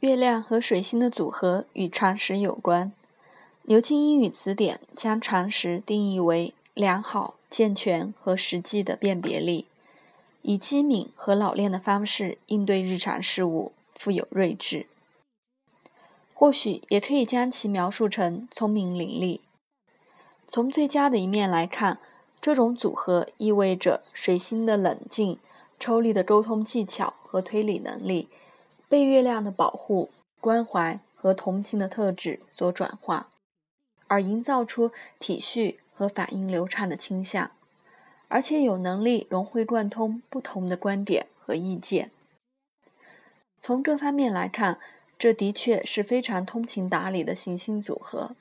月亮和水星的组合与常识有关。牛津英语词典将常识定义为良好、健全和实际的辨别力，以机敏和老练的方式应对日常事物，富有睿智。或许也可以将其描述成聪明伶俐。从最佳的一面来看，这种组合意味着水星的冷静、抽离的沟通技巧和推理能力。被月亮的保护、关怀和同情的特质所转化，而营造出体恤和反应流畅的倾向，而且有能力融会贯通不同的观点和意见。从各方面来看，这的确是非常通情达理的行星组合。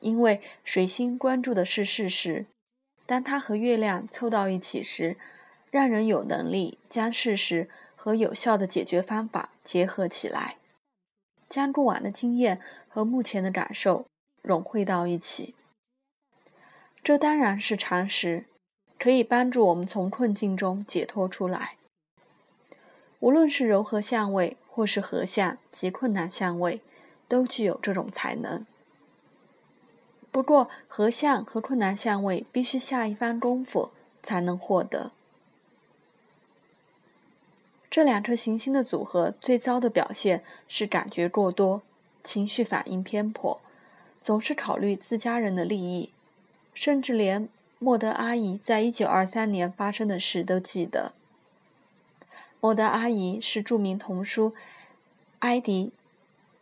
因为水星关注的是事实，当它和月亮凑到一起时，让人有能力将事实。和有效的解决方法结合起来，将过往的经验和目前的感受融汇到一起。这当然是常识，可以帮助我们从困境中解脱出来。无论是柔和相位，或是合相及困难相位，都具有这种才能。不过，合相和困难相位必须下一番功夫才能获得。这两颗行星的组合最糟的表现是感觉过多，情绪反应偏颇，总是考虑自家人的利益，甚至连莫德阿姨在一九二三年发生的事都记得。莫德阿姨是著名童书《埃迪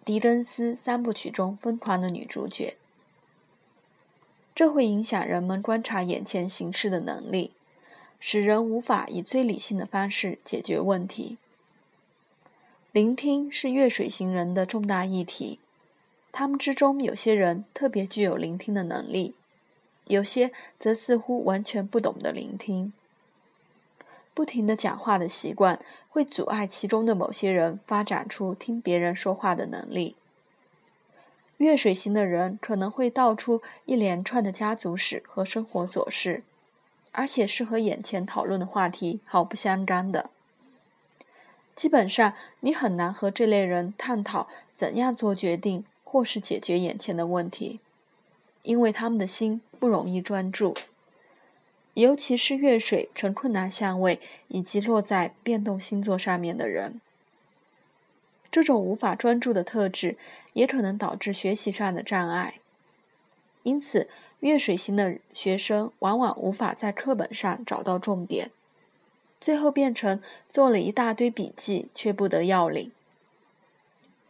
·狄更斯三部曲》中疯狂的女主角，这会影响人们观察眼前形势的能力。使人无法以最理性的方式解决问题。聆听是月水型人的重大议题，他们之中有些人特别具有聆听的能力，有些则似乎完全不懂得聆听。不停的讲话的习惯会阻碍其中的某些人发展出听别人说话的能力。月水型的人可能会道出一连串的家族史和生活琐事。而且是和眼前讨论的话题毫不相干的。基本上，你很难和这类人探讨怎样做决定或是解决眼前的问题，因为他们的心不容易专注。尤其是月水成困难相位以及落在变动星座上面的人，这种无法专注的特质也可能导致学习上的障碍。因此，月水星的学生往往无法在课本上找到重点，最后变成做了一大堆笔记却不得要领。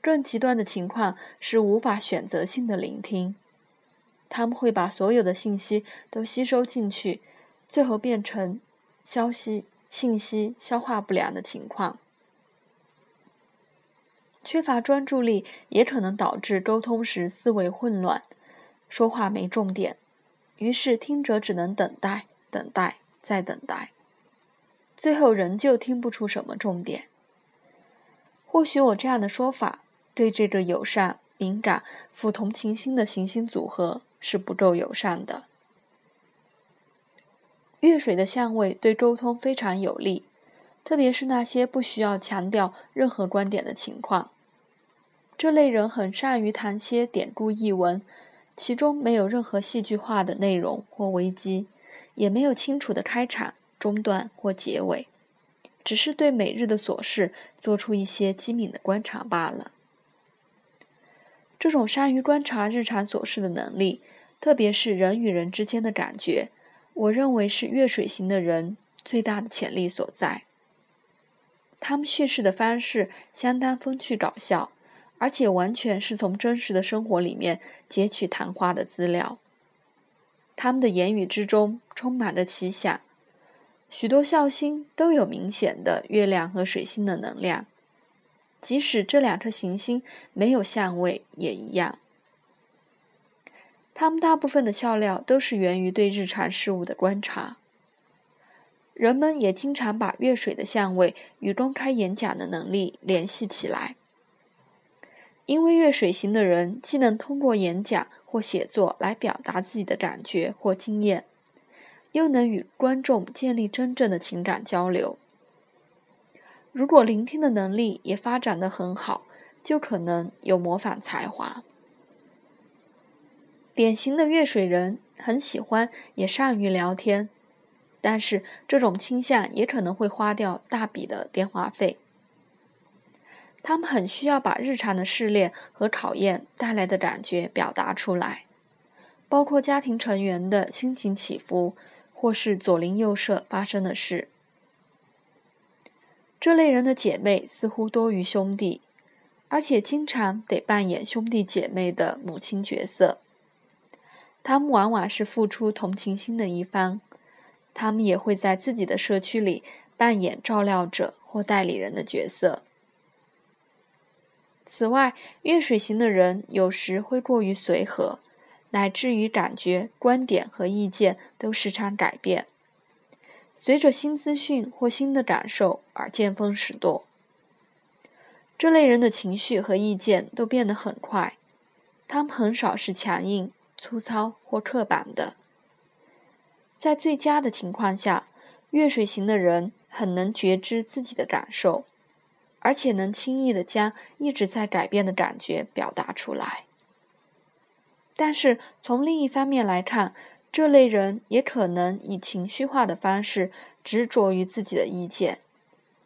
更极端的情况是无法选择性的聆听，他们会把所有的信息都吸收进去，最后变成消息信息消化不良的情况。缺乏专注力也可能导致沟通时思维混乱。说话没重点，于是听者只能等待、等待、再等待，最后仍旧听不出什么重点。或许我这样的说法对这个友善、敏感、富同情心的行星组合是不够友善的。月水的相位对沟通非常有利，特别是那些不需要强调任何观点的情况。这类人很善于谈些典故译文。其中没有任何戏剧化的内容或危机，也没有清楚的开场、中段或结尾，只是对每日的琐事做出一些机敏的观察罢了。这种善于观察日常琐事的能力，特别是人与人之间的感觉，我认为是月水型的人最大的潜力所在。他们叙事的方式相当风趣搞笑。而且完全是从真实的生活里面截取谈话的资料。他们的言语之中充满着奇想，许多笑星都有明显的月亮和水星的能量，即使这两颗行星没有相位也一样。他们大部分的笑料都是源于对日常事物的观察。人们也经常把月水的相位与公开演讲的能力联系起来。因为月水型的人既能通过演讲或写作来表达自己的感觉或经验，又能与观众建立真正的情感交流。如果聆听的能力也发展得很好，就可能有模仿才华。典型的月水人很喜欢也善于聊天，但是这种倾向也可能会花掉大笔的电话费。他们很需要把日常的试炼和考验带来的感觉表达出来，包括家庭成员的心情起伏，或是左邻右舍发生的事。这类人的姐妹似乎多于兄弟，而且经常得扮演兄弟姐妹的母亲角色。他们往往是付出同情心的一方，他们也会在自己的社区里扮演照料者或代理人的角色。此外，月水型的人有时会过于随和，乃至于感觉、观点和意见都时常改变，随着新资讯或新的感受而见风使舵。这类人的情绪和意见都变得很快，他们很少是强硬、粗糙或刻板的。在最佳的情况下，月水型的人很能觉知自己的感受。而且能轻易的将一直在改变的感觉表达出来。但是从另一方面来看，这类人也可能以情绪化的方式执着于自己的意见，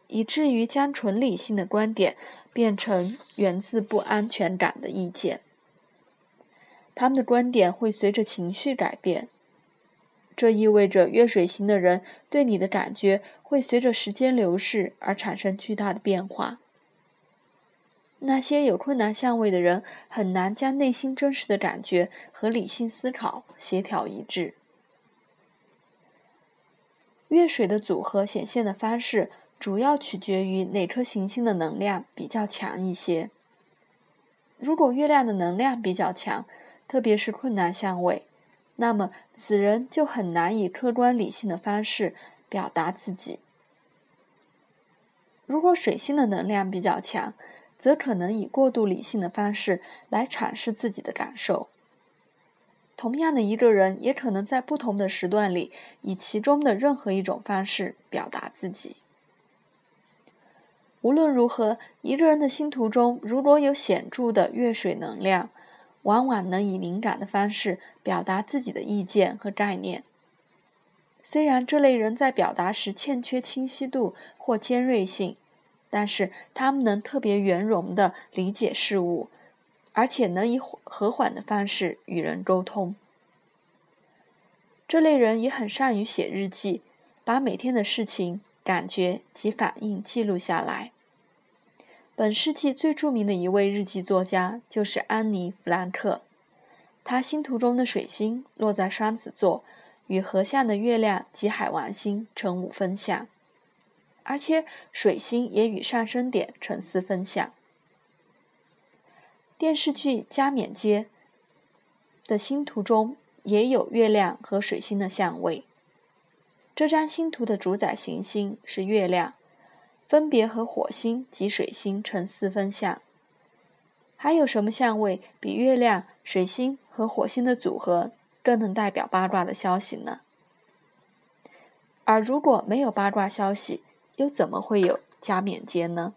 以至于将纯理性的观点变成源自不安全感的意见。他们的观点会随着情绪改变。这意味着月水型的人对你的感觉会随着时间流逝而产生巨大的变化。那些有困难相位的人很难将内心真实的感觉和理性思考协调一致。月水的组合显现的方式主要取决于哪颗行星的能量比较强一些。如果月亮的能量比较强，特别是困难相位。那么，此人就很难以客观理性的方式表达自己。如果水星的能量比较强，则可能以过度理性的方式来阐释自己的感受。同样的一个人，也可能在不同的时段里，以其中的任何一种方式表达自己。无论如何，一个人的星图中如果有显著的月水能量，往往能以敏感的方式表达自己的意见和概念。虽然这类人在表达时欠缺清晰度或尖锐性，但是他们能特别圆融地理解事物，而且能以和缓的方式与人沟通。这类人也很善于写日记，把每天的事情、感觉及反应记录下来。本世纪最著名的一位日记作家就是安妮·弗兰克。他星图中的水星落在双子座，与合相的月亮及海王星成五分相，而且水星也与上升点成四分相。电视剧《加冕街》的星图中也有月亮和水星的相位。这张星图的主宰行星是月亮。分别和火星及水星成四分相。还有什么相位比月亮、水星和火星的组合更能代表八卦的消息呢？而如果没有八卦消息，又怎么会有加冕节呢？